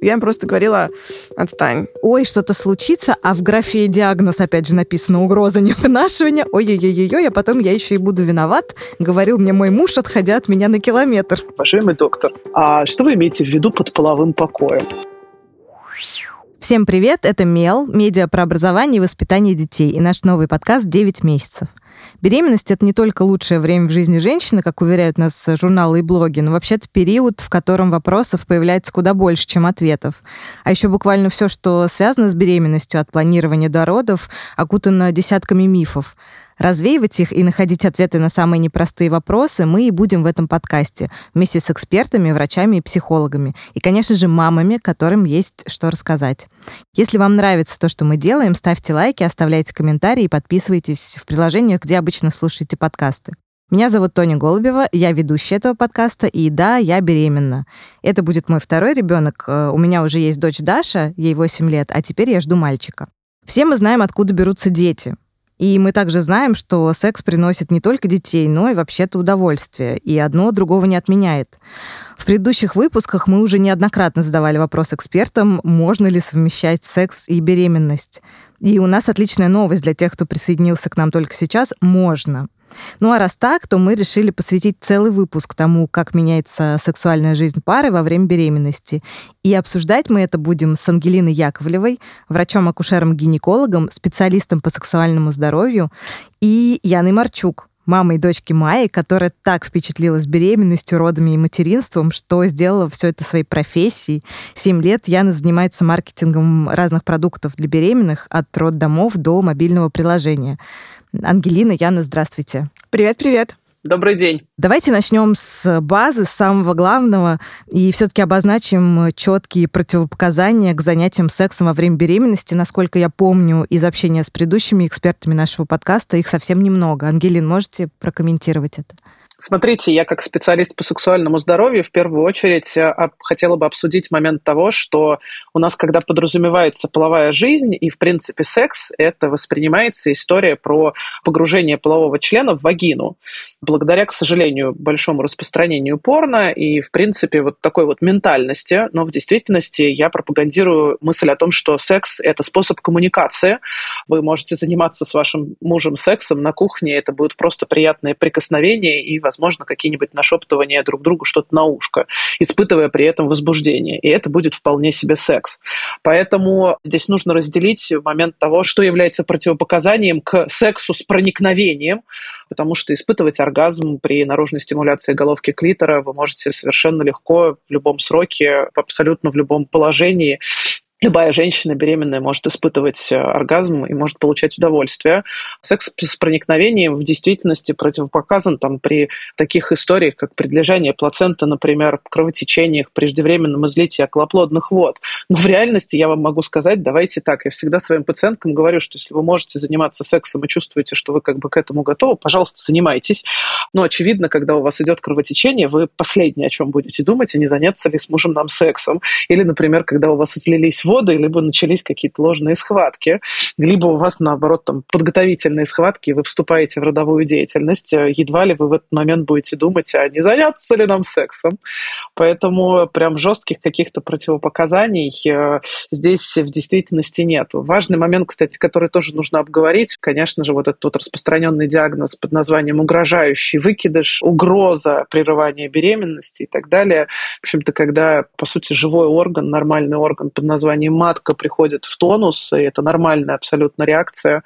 Я им просто говорила, отстань. Ой, что-то случится, а в графе диагноз опять же написано угроза невынашивания. Ой-ой-ой-ой, а потом я еще и буду виноват, говорил мне мой муж, отходя от меня на километр. Уважаемый доктор, а что вы имеете в виду под половым покоем? Всем привет, это Мел, медиа про образование и воспитание детей, и наш новый подкаст «9 месяцев». Беременность — это не только лучшее время в жизни женщины, как уверяют нас журналы и блоги, но вообще-то период, в котором вопросов появляется куда больше, чем ответов. А еще буквально все, что связано с беременностью, от планирования до родов, окутано десятками мифов. Развеивать их и находить ответы на самые непростые вопросы мы и будем в этом подкасте вместе с экспертами, врачами и психологами. И, конечно же, мамами, которым есть что рассказать. Если вам нравится то, что мы делаем, ставьте лайки, оставляйте комментарии и подписывайтесь в приложениях, где обычно слушаете подкасты. Меня зовут Тоня Голубева, я ведущая этого подкаста, и да, я беременна. Это будет мой второй ребенок. Э, у меня уже есть дочь Даша, ей 8 лет, а теперь я жду мальчика. Все мы знаем, откуда берутся дети. И мы также знаем, что секс приносит не только детей, но и вообще-то удовольствие, и одно другого не отменяет. В предыдущих выпусках мы уже неоднократно задавали вопрос экспертам, можно ли совмещать секс и беременность. И у нас отличная новость для тех, кто присоединился к нам только сейчас. Можно. Ну а раз так, то мы решили посвятить целый выпуск тому, как меняется сексуальная жизнь пары во время беременности. И обсуждать мы это будем с Ангелиной Яковлевой, врачом-акушером-гинекологом, специалистом по сексуальному здоровью, и Яной Марчук, мамой дочки Майи, которая так впечатлилась беременностью, родами и материнством, что сделала все это своей профессией. Семь лет Яна занимается маркетингом разных продуктов для беременных, от роддомов до мобильного приложения. Ангелина, Яна, здравствуйте. Привет-привет. Добрый день. Давайте начнем с базы, с самого главного, и все-таки обозначим четкие противопоказания к занятиям сексом во время беременности. Насколько я помню из общения с предыдущими экспертами нашего подкаста, их совсем немного. Ангелин, можете прокомментировать это? Смотрите, я как специалист по сексуальному здоровью в первую очередь э, хотела бы обсудить момент того, что у нас, когда подразумевается половая жизнь и, в принципе, секс, это воспринимается история про погружение полового члена в вагину. Благодаря, к сожалению, большому распространению порно и, в принципе, вот такой вот ментальности, но в действительности я пропагандирую мысль о том, что секс – это способ коммуникации. Вы можете заниматься с вашим мужем сексом на кухне, это будут просто приятные прикосновения и возможно, какие-нибудь нашептывания друг другу что-то на ушко, испытывая при этом возбуждение. И это будет вполне себе секс. Поэтому здесь нужно разделить момент того, что является противопоказанием к сексу с проникновением, потому что испытывать оргазм при наружной стимуляции головки клитора вы можете совершенно легко в любом сроке, абсолютно в любом положении Любая женщина беременная может испытывать э, оргазм и может получать удовольствие. Секс с проникновением в действительности противопоказан там, при таких историях, как предлежание плаценты, например, кровотечениях, преждевременном излитии околоплодных вод. Но в реальности я вам могу сказать, давайте так, я всегда своим пациенткам говорю, что если вы можете заниматься сексом и чувствуете, что вы как бы к этому готовы, пожалуйста, занимайтесь. Но очевидно, когда у вас идет кровотечение, вы последнее, о чем будете думать, а не заняться ли с мужем нам сексом. Или, например, когда у вас излились воды, либо начались какие-то ложные схватки, либо у вас, наоборот, там подготовительные схватки, и вы вступаете в родовую деятельность, э, едва ли вы в этот момент будете думать, а не заняться ли нам сексом. Поэтому прям жестких каких-то противопоказаний э, здесь в действительности нет. Важный момент, кстати, который тоже нужно обговорить, конечно же, вот этот вот распространенный диагноз под названием угрожающий выкидыш, угроза прерывания беременности и так далее. В общем-то, когда, по сути, живой орган, нормальный орган под названием названием матка приходит в тонус, и это нормальная абсолютно реакция.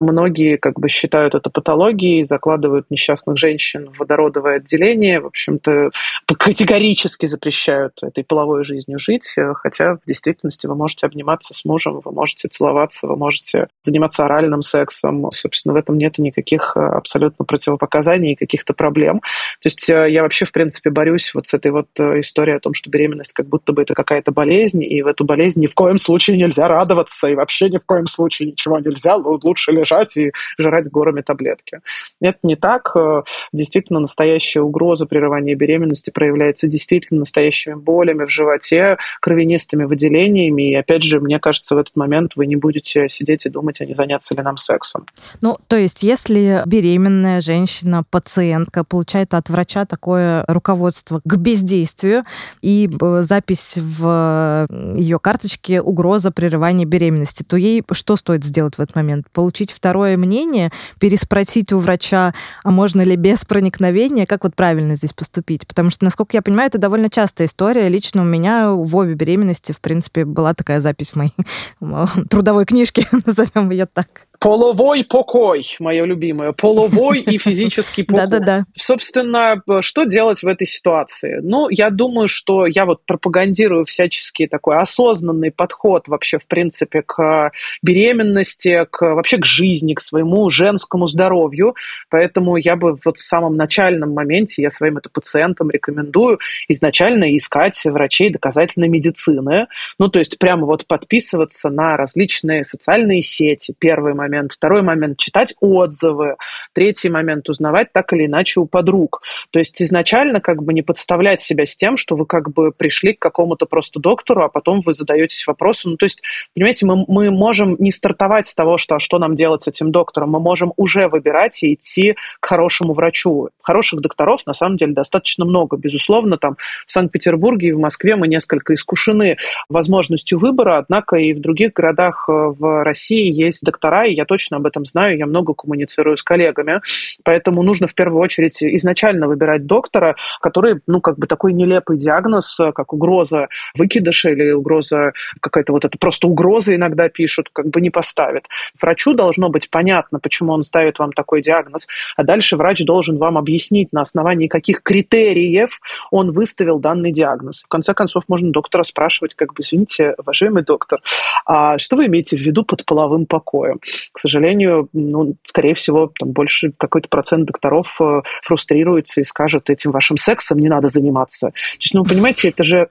Многие как бы считают это патологией, закладывают несчастных женщин в водородовое отделение, в общем-то категорически запрещают этой половой жизнью жить, хотя в действительности вы можете обниматься с мужем, вы можете целоваться, вы можете заниматься оральным сексом. Собственно, в этом нет никаких э, абсолютно противопоказаний и каких-то проблем. То есть э, я вообще, в принципе, борюсь вот с этой вот э, историей о том, что беременность как будто бы это какая-то болезнь, и в эту болезнь в коем случае нельзя радоваться, и вообще ни в коем случае ничего нельзя, лучше лежать и жрать горами таблетки. Это не так. Э, действительно, настоящая угроза прерывания беременности проявляется действительно настоящими болями в животе, кровянистыми выделениями, и опять же, мне кажется, в этот момент вы не будете сидеть и думать, а не заняться ли нам сексом. Ну, то есть, если беременная женщина, пациентка получает от врача такое руководство к бездействию и э, запись в ее карточке угроза прерывания беременности, то ей что стоит сделать в этот момент? Получить второе мнение, переспросить у врача, а можно ли без проникновения, как вот правильно здесь поступить? Потому что, насколько я понимаю, это довольно частая история. Лично у меня в обе беременности, в принципе, была такая запись в моей трудовой книжке, назовем ее так. Половой покой, мое любимое. Половой и физический покой. Да-да-да. Собственно, что делать в этой ситуации? Ну, я думаю, что я вот пропагандирую всяческий такой осознанный подход вообще, в принципе, к беременности, к, вообще к жизни, к своему женскому здоровью. Поэтому я бы вот в самом начальном моменте, я своим это пациентам рекомендую изначально искать врачей доказательной медицины. Ну, то есть прямо вот подписываться на различные социальные сети. Первый момент момент. Второй момент – читать отзывы. Третий момент – узнавать так или иначе у подруг. То есть изначально как бы не подставлять себя с тем, что вы как бы пришли к какому-то просто доктору, а потом вы задаетесь вопросом. Ну, то есть, понимаете, мы, мы можем не стартовать с того, что а что нам делать с этим доктором, мы можем уже выбирать и идти к хорошему врачу. Хороших докторов на самом деле достаточно много. Безусловно, там в Санкт-Петербурге и в Москве мы несколько искушены возможностью выбора, однако и в других городах э, в России есть доктора, и я точно об этом знаю, я много коммуницирую с коллегами, поэтому нужно в первую очередь изначально выбирать доктора, который, ну, как бы такой нелепый диагноз, как угроза выкидыша или угроза какая-то вот это просто угроза иногда пишут, как бы не поставит. Врачу должно быть понятно, почему он ставит вам такой диагноз, а дальше врач должен вам объяснить, на основании каких критериев он выставил данный диагноз. В конце концов, можно доктора спрашивать, как бы, извините, уважаемый доктор, а что вы имеете в виду под половым покоем? К сожалению, ну, скорее всего, там больше какой-то процент докторов э, фрустрируется и скажет, этим вашим сексом не надо заниматься. То есть, ну, понимаете, это же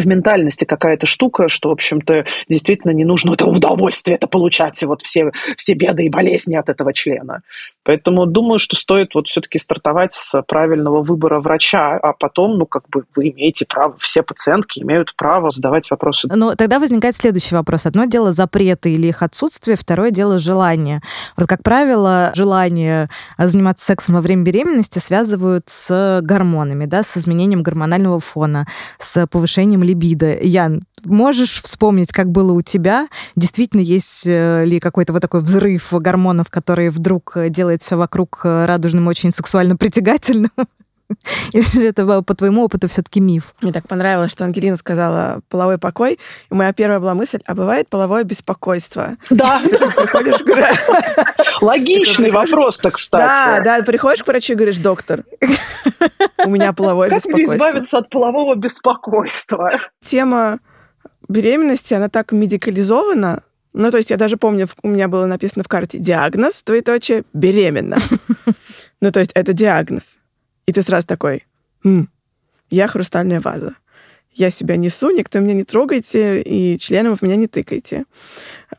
в ментальности какая-то штука, что, в общем-то, действительно не нужно это удовольствие это получать, вот все, все беды и болезни от этого члена. Поэтому думаю, что стоит вот все-таки стартовать с правильного выбора врача, а потом, ну, как бы вы имеете право, все пациентки имеют право задавать вопросы. Но тогда возникает следующий вопрос. Одно дело запреты или их отсутствие, второе дело желание. Вот, как правило, желание заниматься сексом во время беременности связывают с гормонами, да, с изменением гормонального фона, с повышением либидо. Ян, можешь вспомнить, как было у тебя? Действительно, есть э, ли какой-то вот такой взрыв гормонов, который вдруг делает все вокруг э, радужным очень сексуально притягательным? Или это по твоему опыту все-таки миф? Мне так понравилось, что Ангелина сказала половой покой. И моя первая была мысль, а бывает половое беспокойство? Да. Логичный вопрос-то, кстати. Да, да, приходишь к врачу и говоришь, доктор, у меня половое беспокойство. Как мне избавиться от полового беспокойства? Тема беременности, она так медикализована, ну, то есть я даже помню, у меня было написано в карте диагноз, двоеточие, беременна. Ну, то есть это диагноз. И ты сразу такой, хм, я хрустальная ваза. Я себя несу, никто меня не трогайте, и членом в меня не тыкайте.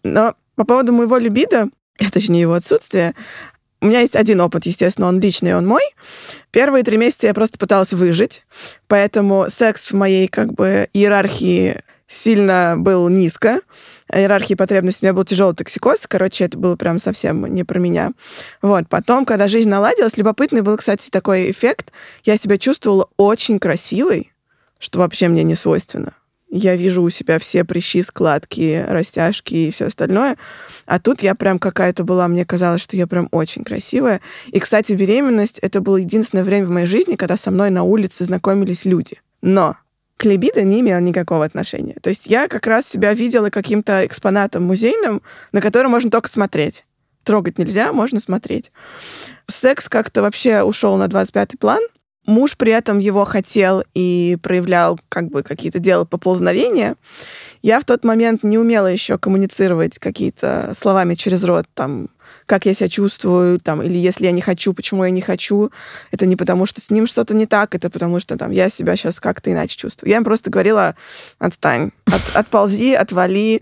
Но по поводу моего либидо, точнее его отсутствия, у меня есть один опыт, естественно, он личный, он мой. Первые три месяца я просто пыталась выжить, поэтому секс в моей как бы иерархии сильно был низко. Иерархии потребностей. У меня был тяжелый токсикоз. Короче, это было прям совсем не про меня. Вот. Потом, когда жизнь наладилась, любопытный был, кстати, такой эффект. Я себя чувствовала очень красивой, что вообще мне не свойственно. Я вижу у себя все прыщи, складки, растяжки и все остальное. А тут я прям какая-то была, мне казалось, что я прям очень красивая. И, кстати, беременность — это было единственное время в моей жизни, когда со мной на улице знакомились люди. Но к либидо не имел никакого отношения. То есть я как раз себя видела каким-то экспонатом музейным, на который можно только смотреть. Трогать нельзя, можно смотреть. Секс как-то вообще ушел на 25-й план. Муж при этом его хотел и проявлял как бы какие-то дела поползновения. Я в тот момент не умела еще коммуницировать какие-то словами через рот, там, как я себя чувствую, там, или если я не хочу, почему я не хочу. Это не потому, что с ним что-то не так, это потому, что там я себя сейчас как-то иначе чувствую. Я им просто говорила, отстань, от, отползи, отвали,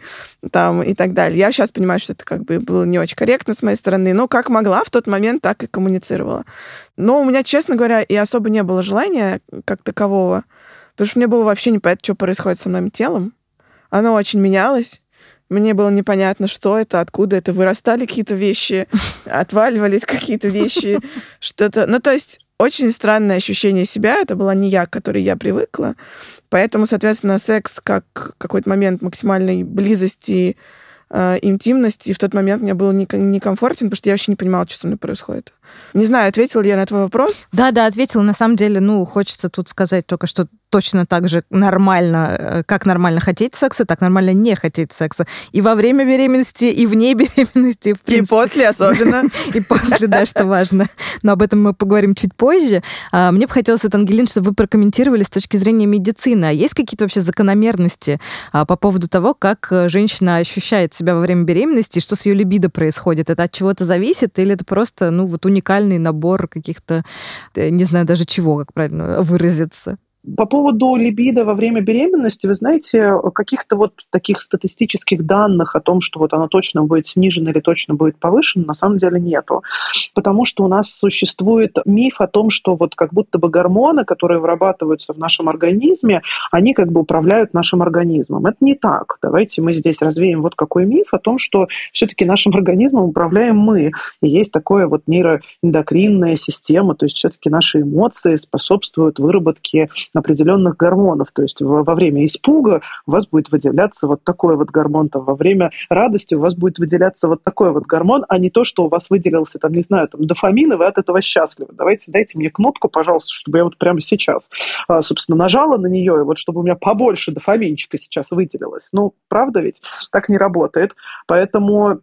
там, и так далее. Я сейчас понимаю, что это как бы было не очень корректно с моей стороны, но как могла в тот момент, так и коммуницировала. Но у меня, честно говоря, и особо не было желания как такового, потому что мне было вообще непонятно, что происходит со моим телом. Оно очень менялось. Мне было непонятно, что это, откуда это. Вырастали какие-то вещи, отваливались какие-то вещи, что-то. Ну, то есть очень странное ощущение себя. Это была не я, к которой я привыкла. Поэтому, соответственно, секс как какой-то момент максимальной близости, э, интимности в тот момент мне было некомфортен, потому что я вообще не понимала, что со мной происходит. Не знаю, ответила ли я на твой вопрос. Да, да, ответила. На самом деле, ну, хочется тут сказать только, что точно так же нормально, э, как нормально хотеть секса, так нормально не хотеть секса. И во время беременности, и вне беременности. В принципе. И после особенно. И после, да, что важно. Но об этом мы поговорим чуть позже. А, мне бы хотелось, вот, Ангелин, чтобы вы прокомментировали с точки зрения медицины. А есть какие-то вообще закономерности а, по поводу того, как э, женщина ощущает себя во время беременности, что с ее либидо происходит? Это от чего-то зависит или это просто, ну, вот уникальный набор каких-то, э, не знаю даже чего, как правильно выразиться? По поводу либидо во время беременности, вы знаете, каких-то вот таких статистических данных о том, что вот оно точно будет снижено или точно будет повышено, на самом деле нету. Потому что у нас существует миф о том, что вот как будто бы гормоны, которые вырабатываются в нашем организме, они как бы управляют нашим организмом. Это не так. Давайте мы здесь развеем вот какой миф о том, что все-таки нашим организмом управляем мы. И есть такое вот нейроэндокринная система, то есть все-таки наши эмоции способствуют выработке определенных гормонов. То есть во время испуга у вас будет выделяться вот такой вот гормон, там, во время радости у вас будет выделяться вот такой вот гормон, а не то, что у вас выделился, там, не знаю, там, дофамин, и вы от этого счастливы. Давайте дайте мне кнопку, пожалуйста, чтобы я вот прямо сейчас, а, собственно, нажала на нее, и вот чтобы у меня побольше дофаминчика сейчас выделилось. Ну, правда ведь? Так не работает. Поэтому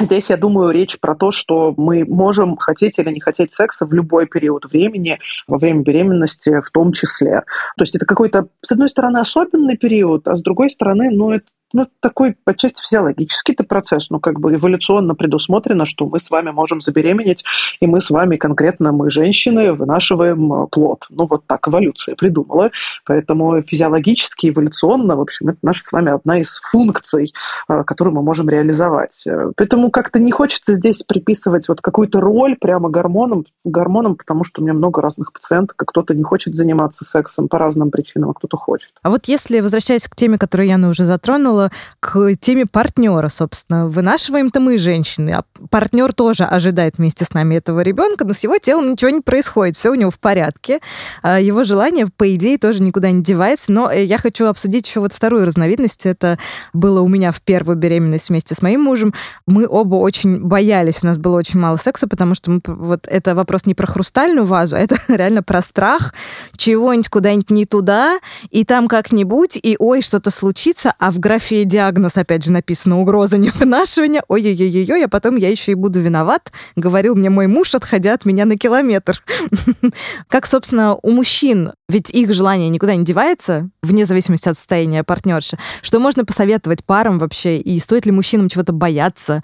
Здесь, я думаю, речь про то, что мы можем хотеть или не хотеть секса в любой период времени, во время беременности в том числе. То есть это какой-то, с одной стороны, особенный период, а с другой стороны, ну, это ну, такой отчасти физиологический-то процесс, ну, как бы эволюционно предусмотрено, что мы с вами можем забеременеть, и мы с вами, конкретно мы, женщины, вынашиваем э, плод. Ну, вот так эволюция придумала. Поэтому физиологически, эволюционно, в общем, это наша с вами одна из функций, э, которую мы можем реализовать. Поэтому как-то не хочется здесь приписывать вот какую-то роль прямо гормонам, гормонам, потому что у меня много разных пациенток, и кто-то не хочет заниматься сексом по разным причинам, а кто-то хочет. А вот если, возвращаясь к теме, которую Яна уже затронула, к теме партнера, собственно. Вынашиваем-то мы, женщины, а партнер тоже ожидает вместе с нами этого ребенка, но с его телом ничего не происходит, все у него в порядке. А его желание, по идее, тоже никуда не девается. Но э, я хочу обсудить еще вот вторую разновидность. Это было у меня в первую беременность вместе с моим мужем. Мы оба очень боялись, у нас было очень мало секса, потому что мы, вот это вопрос не про хрустальную вазу, а это реально про страх чего-нибудь куда-нибудь не туда, и там как-нибудь, и ой, что-то случится, а в графе фотографии диагноз, опять же, написано «угроза невынашивания». Ой-ой-ой-ой, а потом я еще и буду виноват, говорил мне мой муж, отходя от меня на километр. Как, собственно, у мужчин, ведь их желание никуда не девается, вне зависимости от состояния партнерши. Что можно посоветовать парам вообще, и стоит ли мужчинам чего-то бояться?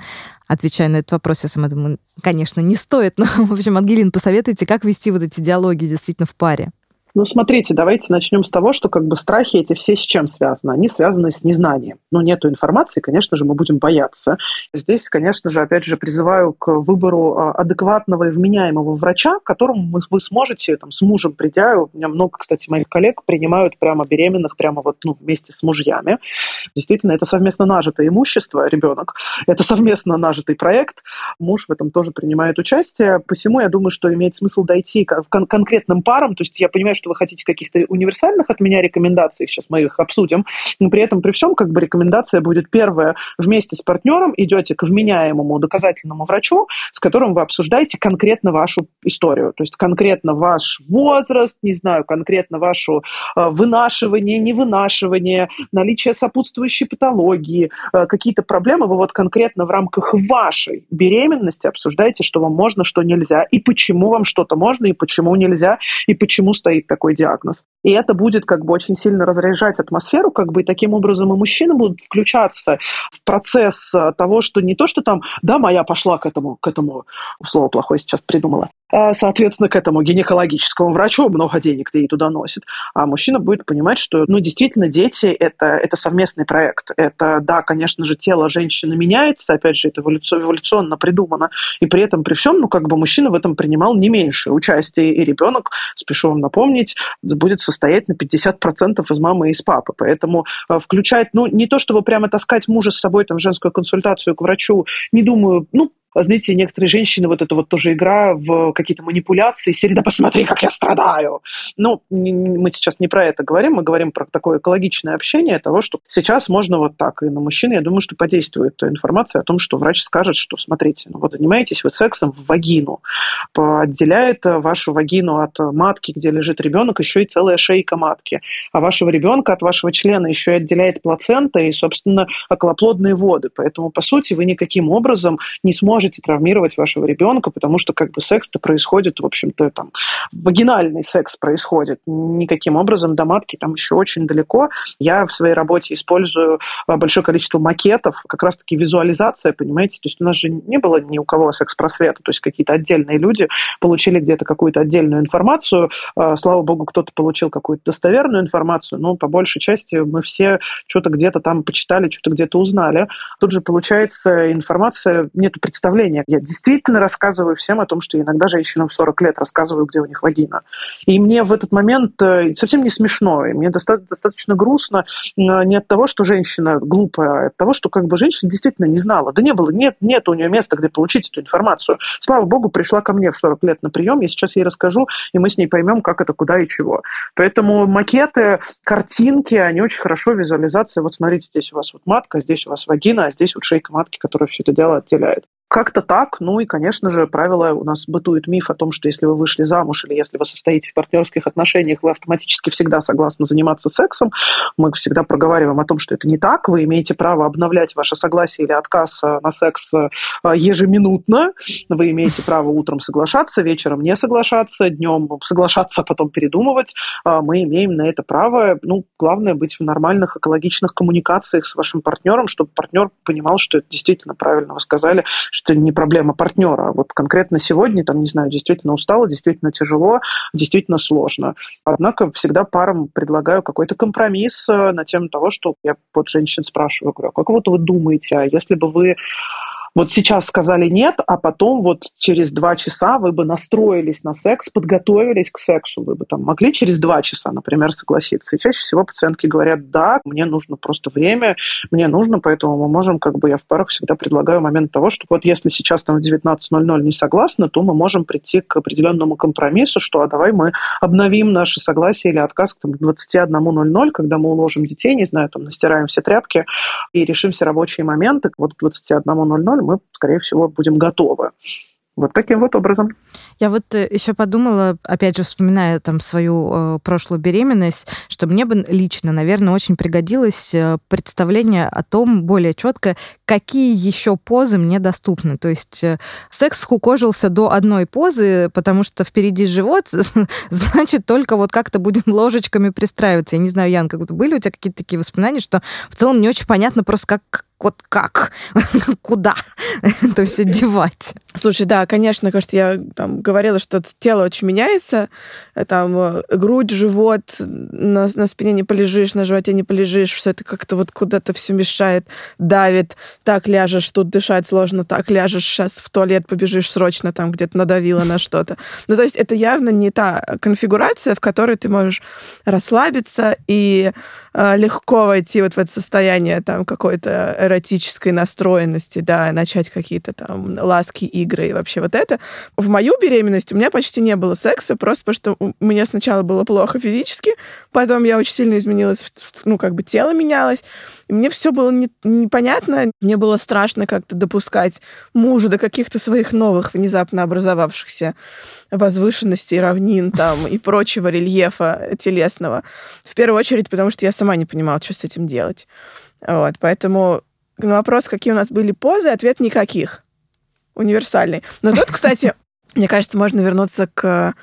Отвечая на этот вопрос, я сама думаю, конечно, не стоит. Но, в общем, Ангелин, посоветуйте, как вести вот эти диалоги действительно в паре. Ну, смотрите, давайте начнем с того, что как бы страхи эти все с чем связаны? Они связаны с незнанием. Ну, нету информации, конечно же, мы будем бояться. Здесь, конечно же, опять же, призываю к выбору а, адекватного и вменяемого врача, которому вы сможете, там, с мужем придя, у меня много, кстати, моих коллег принимают прямо беременных, прямо вот, ну, вместе с мужьями. Действительно, это совместно нажитое имущество, ребенок, это совместно нажитый проект, муж в этом тоже принимает участие, посему я думаю, что имеет смысл дойти к кон- конкретным парам, то есть я понимаю, что вы хотите каких-то универсальных от меня рекомендаций, сейчас мы их обсудим, но при этом, при всем, как бы рекомендация будет первая, вместе с партнером идете к вменяемому доказательному врачу, с которым вы обсуждаете конкретно вашу историю, то есть конкретно ваш возраст, не знаю, конкретно вашу э, вынашивание, невынашивание, наличие сопутствующей патологии, э, какие-то проблемы, вы вот конкретно в рамках вашей беременности обсуждаете, что вам можно, что нельзя, и почему вам что-то можно, и почему нельзя, и почему стоит такой диагноз. И это будет как бы очень сильно разряжать атмосферу, как бы и таким образом и мужчины будут включаться в процесс того, что не то, что там, да, моя пошла к этому, к этому, слово плохое сейчас придумала, а, соответственно, к этому гинекологическому врачу много денег ей туда носит. А мужчина будет понимать, что, ну, действительно, дети это, – это совместный проект. Это, да, конечно же, тело женщины меняется, опять же, это эволюционно придумано, и при этом, при всем, ну, как бы мужчина в этом принимал не меньше участия, и ребенок, спешу вам напомнить, будет состоять на 50% из мамы и из папы. Поэтому а, включать, ну, не то чтобы прямо таскать мужа с собой там, в женскую консультацию к врачу, не думаю, ну, знаете, некоторые женщины, вот это вот тоже игра в какие-то манипуляции, серии «Да посмотри, как я страдаю!» Ну, мы сейчас не про это говорим, мы говорим про такое экологичное общение того, что сейчас можно вот так. И на мужчин, я думаю, что подействует информация о том, что врач скажет, что, смотрите, ну вот занимаетесь вы сексом в вагину, отделяет вашу вагину от матки, где лежит ребенок, еще и целая шейка матки, а вашего ребенка от вашего члена еще и отделяет плацента и, собственно, околоплодные воды. Поэтому, по сути, вы никаким образом не сможете можете травмировать вашего ребенка, потому что как бы секс-то происходит, в общем-то, там, вагинальный секс происходит. Никаким образом до матки там еще очень далеко. Я в своей работе использую а, большое количество макетов, как раз-таки визуализация, понимаете? То есть у нас же не было ни у кого секс-просвета, то есть какие-то отдельные люди получили где-то какую-то отдельную информацию. А, слава богу, кто-то получил какую-то достоверную информацию, но по большей части мы все что-то где-то там почитали, что-то где-то узнали. Тут же получается информация, нет представления представление. Я действительно рассказываю всем о том, что иногда женщинам в 40 лет рассказываю, где у них вагина. И мне в этот момент э, совсем не смешно, и мне достаточно, грустно не от того, что женщина глупая, а от того, что как бы женщина действительно не знала. Да не было, нет, нет у нее места, где получить эту информацию. Слава богу, пришла ко мне в 40 лет на прием, я сейчас ей расскажу, и мы с ней поймем, как это, куда и чего. Поэтому макеты, картинки, они очень хорошо визуализация. Вот смотрите, здесь у вас вот матка, здесь у вас вагина, а здесь вот шейка матки, которая все это дело отделяет. Как-то так. Ну и, конечно же, правило, у нас бытует миф о том, что если вы вышли замуж или если вы состоите в партнерских отношениях, вы автоматически всегда согласны заниматься сексом. Мы всегда проговариваем о том, что это не так. Вы имеете право обновлять ваше согласие или отказ э, на секс э, ежеминутно. Вы имеете право утром соглашаться, вечером не соглашаться, днем соглашаться, а потом передумывать. А мы имеем на это право. Ну, главное быть в нормальных экологичных коммуникациях с вашим партнером, чтобы партнер понимал, что это действительно правильно вы сказали, что не проблема партнера. Вот конкретно сегодня, там, не знаю, действительно устало, действительно тяжело, действительно сложно. Однако всегда парам предлагаю какой-то компромисс э, на тему того, что я вот женщин спрашиваю, говорю, а как вот вы думаете, а если бы вы вот сейчас сказали нет, а потом вот через два часа вы бы настроились на секс, подготовились к сексу, вы бы там могли через два часа, например, согласиться. И чаще всего пациентки говорят, да, мне нужно просто время, мне нужно, поэтому мы можем, как бы я в парах всегда предлагаю момент того, что вот если сейчас там в 19.00 не согласны, то мы можем прийти к определенному компромиссу, что а давай мы обновим наше согласие или отказ к 21.00, когда мы уложим детей, не знаю, там настираем все тряпки и решим все рабочие моменты. Вот к 21.00 мы, скорее всего, будем готовы. Вот таким вот образом. Я вот э, еще подумала, опять же, вспоминая там свою э, прошлую беременность, что мне бы лично, наверное, очень пригодилось э, представление о том более четко, какие еще позы мне доступны. То есть э, секс скукожился до одной позы, потому что впереди живот, значит, только вот как-то будем ложечками пристраиваться. Я не знаю, Ян, как были у тебя какие-то такие воспоминания, что в целом не очень понятно просто, как вот как, куда это все девать. Слушай, да, конечно, кажется, я там говорила, что тело очень меняется, э, там э, грудь, живот, на, на спине не полежишь, на животе не полежишь, все это как-то вот куда-то все мешает, давит, так ляжешь, тут дышать сложно, так ляжешь, сейчас в туалет побежишь срочно, там где-то надавила на что-то. Ну, то есть это явно не та конфигурация, в которой ты можешь расслабиться и легко войти вот в это состояние там какой-то эротической настроенности, да, начать какие-то там ласки, игры и вообще вот это. В мою беременность у меня почти не было секса, просто потому что у меня сначала было плохо физически, потом я очень сильно изменилась, ну, как бы тело менялось, мне все было не, непонятно, мне было страшно как-то допускать мужа до каких-то своих новых, внезапно образовавшихся возвышенностей, равнин там и прочего рельефа телесного. В первую очередь, потому что я сама не понимала, что с этим делать. Вот, поэтому на вопрос, какие у нас были позы, ответ никаких. Универсальный. Но тут, кстати, мне кажется, можно вернуться к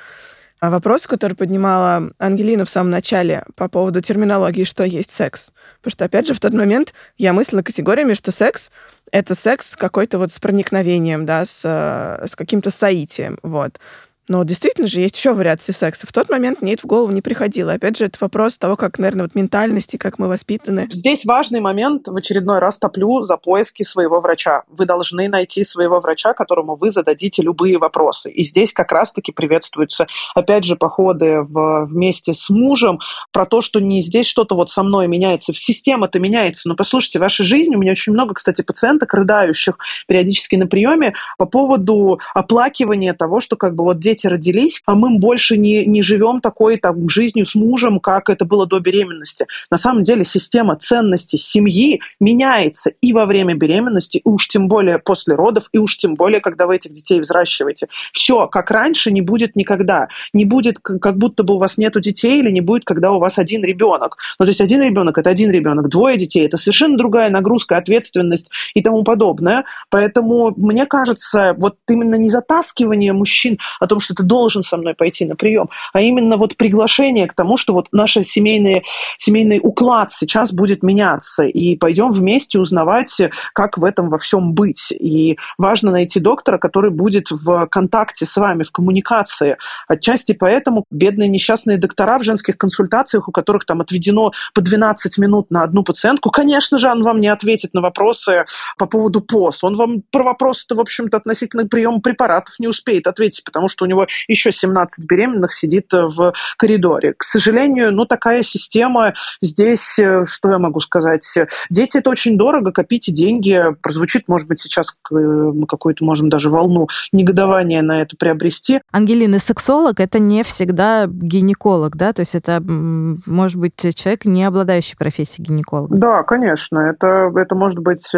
А вопрос, который поднимала Ангелина в самом начале по поводу терминологии, что есть секс. Потому что, опять же, в тот момент я мыслила категориями, что секс — это секс какой-то вот с проникновением, да, с, с каким-то соитием, вот. Но действительно же есть еще вариации секса. В тот момент мне это в голову не приходило. Опять же, это вопрос того, как, наверное, вот ментальности, как мы воспитаны. Здесь важный момент. В очередной раз топлю за поиски своего врача. Вы должны найти своего врача, которому вы зададите любые вопросы. И здесь как раз-таки приветствуются, опять же, походы в, вместе с мужем про то, что не здесь что-то вот со мной меняется. Система-то меняется. Но послушайте, в вашей жизни у меня очень много, кстати, пациенток, рыдающих периодически на приеме по поводу оплакивания того, что как бы вот дети дети родились, а мы больше не, не живем такой там, жизнью с мужем, как это было до беременности. На самом деле система ценностей семьи меняется и во время беременности, и уж тем более после родов, и уж тем более, когда вы этих детей взращиваете. Все, как раньше, не будет никогда. Не будет, как будто бы у вас нету детей, или не будет, когда у вас один ребенок. Ну, то есть один ребенок – это один ребенок, двое детей – это совершенно другая нагрузка, ответственность и тому подобное. Поэтому, мне кажется, вот именно не затаскивание мужчин о том, что ты должен со мной пойти на прием, а именно вот приглашение к тому, что вот наш семейный, семейный уклад сейчас будет меняться, и пойдем вместе узнавать, как в этом во всем быть. И важно найти доктора, который будет в контакте с вами, в коммуникации. Отчасти поэтому бедные несчастные доктора в женских консультациях, у которых там отведено по 12 минут на одну пациентку, конечно же, он вам не ответит на вопросы по поводу ПОС. Он вам про вопросы-то, в общем-то, относительно приема препаратов не успеет ответить, потому что у него него еще 17 беременных сидит э, в коридоре. К сожалению, ну, такая система здесь, э, что я могу сказать, дети это очень дорого, копите деньги, прозвучит, может быть, сейчас э, мы какую-то можем даже волну негодования на это приобрести. Ангелина, сексолог это не всегда гинеколог, да, то есть это может быть человек, не обладающий профессией гинеколога. Да, конечно, это, это может быть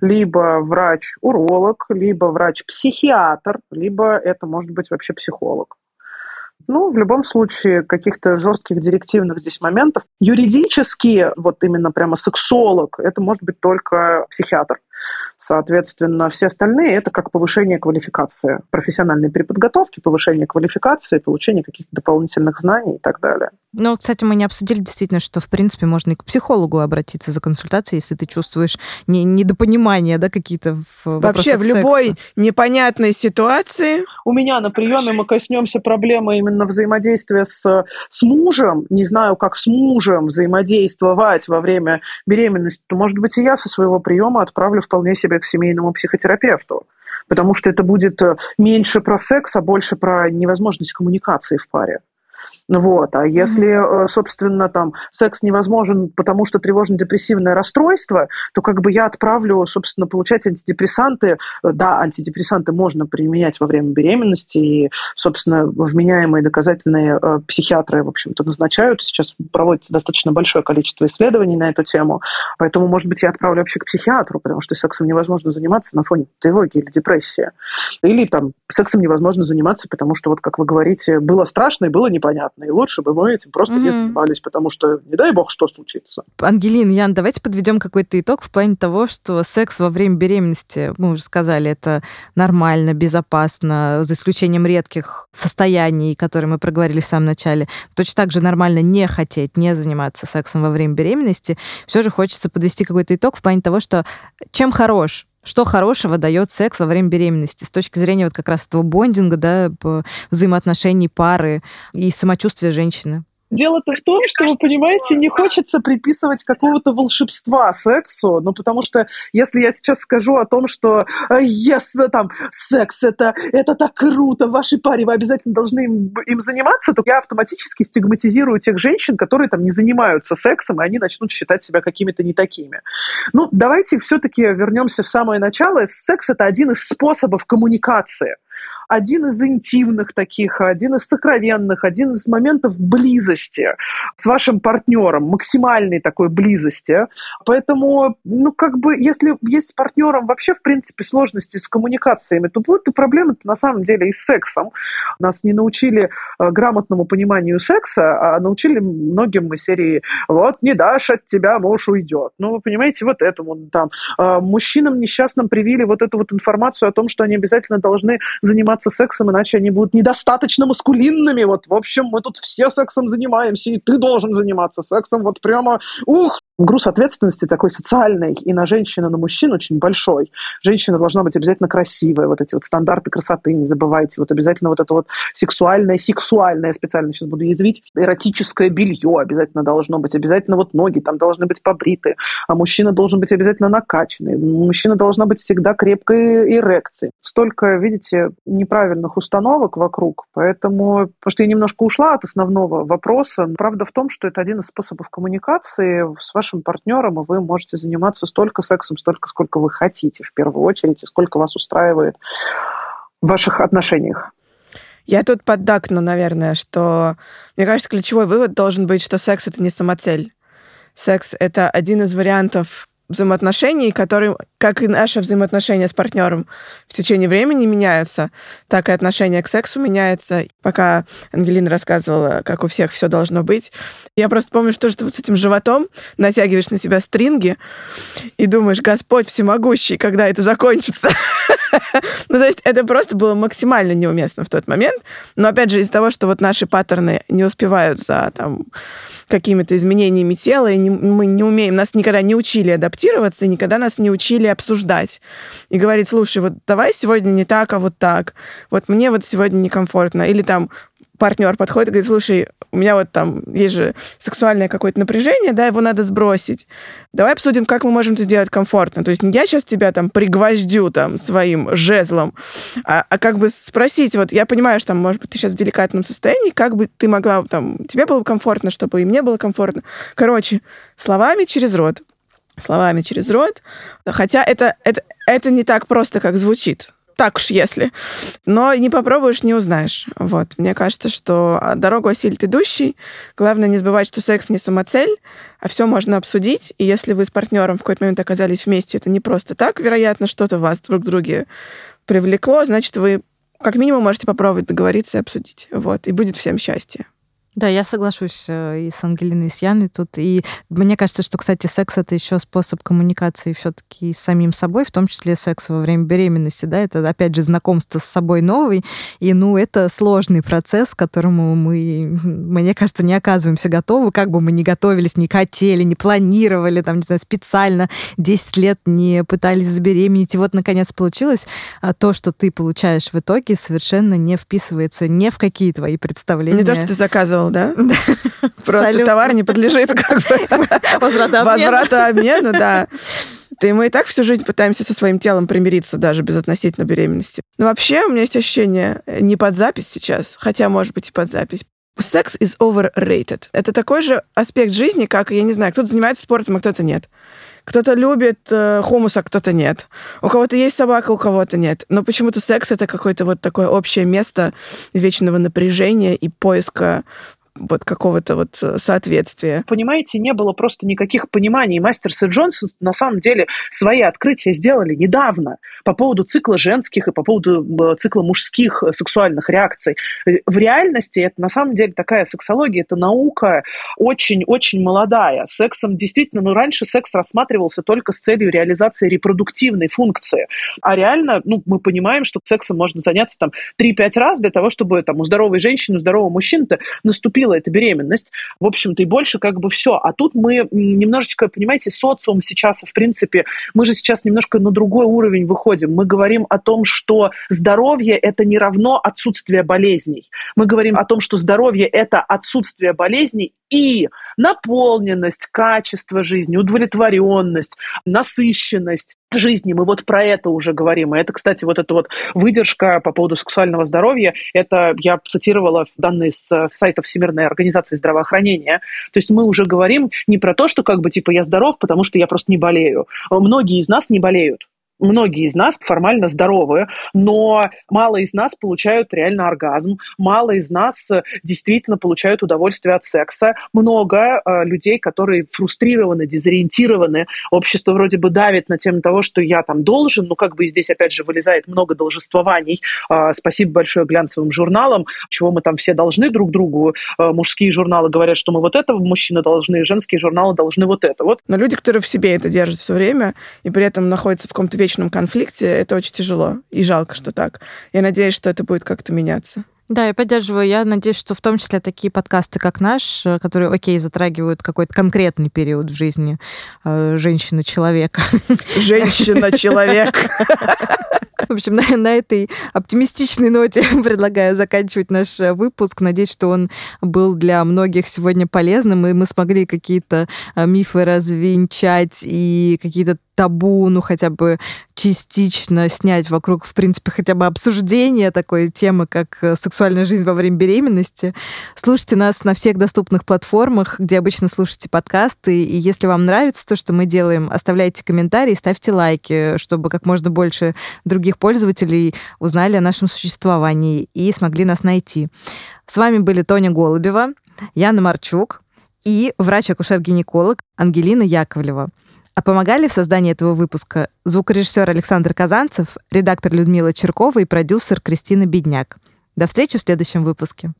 либо врач-уролог, либо врач-психиатр, либо это может быть вообще психолог. Ну, в любом случае, каких-то жестких директивных здесь моментов. Юридически, вот именно прямо сексолог, это может быть только психиатр. Соответственно, все остальные – это как повышение квалификации, профессиональной переподготовки, повышение квалификации, получение каких-то дополнительных знаний и так далее. Ну, кстати, мы не обсудили действительно, что, в принципе, можно и к психологу обратиться за консультацией, если ты чувствуешь не, недопонимание, да, какие-то в Вообще, в секса. любой непонятной ситуации. У меня на приеме мы коснемся проблемы именно взаимодействия с, с мужем. Не знаю, как с мужем взаимодействовать во время беременности. То, может быть, и я со своего приема отправлю вполне себе к семейному психотерапевту потому что это будет э, меньше про секс, а больше про невозможность коммуникации в паре. Вот. А если, mm-hmm. собственно, там секс невозможен, потому что тревожно-депрессивное расстройство, то как бы я отправлю, собственно, получать антидепрессанты. Э, да, антидепрессанты можно применять во время беременности, и, собственно, вменяемые доказательные э, психиатры, в общем-то, назначают. Сейчас проводится достаточно большое количество исследований на эту тему. Поэтому, может быть, я отправлю вообще к психиатру, потому что сексом невозможно заниматься на фоне тревоги или депрессии. Или там сексом невозможно заниматься, потому что, вот как вы говорите, было страшно и было непонятно понятно. И лучше бы мы этим просто mm-hmm. не занимались, потому что не дай бог, что случится. Ангелин, Ян, давайте подведем какой-то итог в плане того, что секс во время беременности, мы уже сказали, это нормально, безопасно, за исключением редких состояний, которые мы проговорили в самом начале. Точно так же нормально не хотеть, не заниматься сексом во время беременности. Все же хочется подвести какой-то итог в плане того, что чем хорош что хорошего дает секс во время беременности с точки зрения вот как раз этого бондинга, да, взаимоотношений пары и самочувствия женщины? Дело-то в том, что, вы понимаете, не хочется приписывать какого-то волшебства сексу, ну, потому что если я сейчас скажу о том, что yes, там, секс, это, это так круто, в вашей паре вы обязательно должны им, им заниматься, то я автоматически стигматизирую тех женщин, которые там не занимаются сексом, и они начнут считать себя какими-то не такими. Ну, давайте все-таки вернемся в самое начало. Секс – это один из способов коммуникации один из интимных таких, один из сокровенных, один из моментов близости с вашим партнером, максимальной такой близости. Поэтому, ну, как бы, если есть с партнером вообще, в принципе, сложности с коммуникациями, то будут и проблемы на самом деле и с сексом. Нас не научили э, грамотному пониманию секса, а научили многим из серии «вот не дашь от тебя, муж уйдет». Ну, вы понимаете, вот этому там. Э, мужчинам несчастным привили вот эту вот информацию о том, что они обязательно должны заниматься сексом, иначе они будут недостаточно маскулинными. Вот, в общем, мы тут все сексом занимаемся, и ты должен заниматься сексом. Вот прямо, ух, груз ответственности такой социальный и на женщину, и на мужчин очень большой. Женщина должна быть обязательно красивая, вот эти вот стандарты красоты, не забывайте, вот обязательно вот это вот сексуальное, сексуальное, специально сейчас буду язвить, эротическое белье обязательно должно быть, обязательно вот ноги там должны быть побриты, а мужчина должен быть обязательно накачанный, мужчина должна быть всегда крепкой эрекции. Столько, видите, неправильных установок вокруг, поэтому, потому что я немножко ушла от основного вопроса, правда в том, что это один из способов коммуникации с вашим вашим партнером, и вы можете заниматься столько сексом, столько, сколько вы хотите в первую очередь, и сколько вас устраивает в ваших отношениях. Я тут поддакну, наверное, что, мне кажется, ключевой вывод должен быть, что секс — это не самоцель. Секс — это один из вариантов взаимоотношений, которые, как и наши взаимоотношения с партнером в течение времени меняются, так и отношение к сексу меняется. Пока Ангелина рассказывала, как у всех все должно быть, я просто помню, что, что вот с этим животом натягиваешь на себя стринги и думаешь, Господь всемогущий, когда это закончится. Ну, то есть это просто было максимально неуместно в тот момент. Но, опять же, из-за того, что вот наши паттерны не успевают за там какими-то изменениями тела, и мы не умеем, нас никогда не учили адаптироваться, и никогда нас не учили обсуждать. И говорить, слушай, вот давай сегодня не так, а вот так. Вот мне вот сегодня некомфортно. Или там партнер подходит и говорит, слушай, у меня вот там есть же сексуальное какое-то напряжение, да, его надо сбросить. Давай обсудим, как мы можем это сделать комфортно. То есть не я сейчас тебя там пригвоздю там своим жезлом, а, а как бы спросить, вот я понимаю, что там, может быть, ты сейчас в деликатном состоянии, как бы ты могла там, тебе было комфортно, чтобы и мне было комфортно. Короче, словами через рот. Словами через рот. Хотя это, это, это не так просто, как звучит так уж если. Но не попробуешь, не узнаешь. Вот. Мне кажется, что дорогу осилит идущий. Главное не забывать, что секс не самоцель, а все можно обсудить. И если вы с партнером в какой-то момент оказались вместе, это не просто так, вероятно, что-то вас друг к друге привлекло, значит, вы как минимум можете попробовать договориться и обсудить. Вот. И будет всем счастье. Да, я соглашусь э, и с Ангелиной, и с Яной тут. И мне кажется, что, кстати, секс это еще способ коммуникации все-таки с самим собой, в том числе секс во время беременности, да, это, опять же, знакомство с собой новый. И, ну, это сложный процесс, к которому мы, мне кажется, не оказываемся готовы, как бы мы ни готовились, не хотели, не планировали, там, не знаю, специально 10 лет не пытались забеременеть. И вот, наконец, получилось. А то, что ты получаешь в итоге, совершенно не вписывается ни в какие твои представления. Не то, что ты заказывал сделал, да? Просто товар не подлежит как бы возврату обмену, да. Да и мы и так всю жизнь пытаемся со своим телом примириться даже без относительно беременности. Но вообще у меня есть ощущение э, не под запись сейчас, хотя, может быть, и под запись. Секс is overrated. Это такой же аспект жизни, как, я не знаю, кто-то занимается спортом, а кто-то нет. Кто-то любит э, хумус, а кто-то нет. У кого-то есть собака, у кого-то нет. Но почему-то секс это какое-то вот такое общее место вечного напряжения и поиска вот какого-то вот э, соответствия. Понимаете, не было просто никаких пониманий. Мастерс и Джонсон на самом деле свои открытия сделали недавно по поводу цикла женских и по поводу э, цикла мужских э, сексуальных реакций. В реальности это на самом деле такая сексология, это наука очень-очень молодая. Сексом действительно, ну раньше секс рассматривался только с целью реализации репродуктивной функции. А реально, ну, мы понимаем, что сексом можно заняться там 3-5 раз для того, чтобы там у здоровой женщины, у здорового мужчины наступил наступила эта беременность, в общем-то, и больше как бы все. А тут мы немножечко, понимаете, социум сейчас, в принципе, мы же сейчас немножко на другой уровень выходим. Мы говорим о том, что здоровье – это не равно отсутствие болезней. Мы говорим о том, что здоровье – это отсутствие болезней и наполненность, качество жизни, удовлетворенность, насыщенность жизни. Мы вот про это уже говорим. И это, кстати, вот эта вот выдержка по поводу сексуального здоровья, это я цитировала данные с сайта Всемирной организации здравоохранения. То есть мы уже говорим не про то, что как бы типа я здоров, потому что я просто не болею. Многие из нас не болеют многие из нас формально здоровы, но мало из нас получают реально оргазм, мало из нас э, действительно получают удовольствие от секса, много э, людей, которые фрустрированы, дезориентированы, общество вроде бы давит на тему того, что я там должен, но как бы здесь опять же вылезает много должествований. Э, спасибо большое глянцевым журналам, чего мы там все должны друг другу. Э, мужские журналы говорят, что мы вот это мужчины должны, женские журналы должны вот это. Вот. Но люди, которые в себе это держат все время и при этом находятся в каком-то вечном вечном конфликте, это очень тяжело. И жалко, что так. Я надеюсь, что это будет как-то меняться. Да, я поддерживаю. Я надеюсь, что в том числе такие подкасты, как наш, э, которые, окей, затрагивают какой-то конкретный период в жизни э, женщины-человека. Женщина-человек. В общем, на, на этой оптимистичной ноте предлагаю заканчивать наш э, выпуск. Надеюсь, что он был для многих сегодня полезным, и мы смогли какие-то э, мифы развенчать и какие-то табу, ну, хотя бы частично снять вокруг, в принципе, хотя бы обсуждения такой темы, как э, сексуальная жизнь во время беременности. Слушайте нас на всех доступных платформах, где обычно слушаете подкасты. И если вам нравится то, что мы делаем, оставляйте комментарии, ставьте лайки, чтобы как можно больше других пользователей узнали о нашем существовании и смогли нас найти. С вами были Тоня Голубева, Яна Марчук и врач-акушер-гинеколог Ангелина Яковлева. А помогали в создании этого выпуска звукорежиссер Александр Казанцев, редактор Людмила Черкова и продюсер Кристина Бедняк. До встречи в следующем выпуске.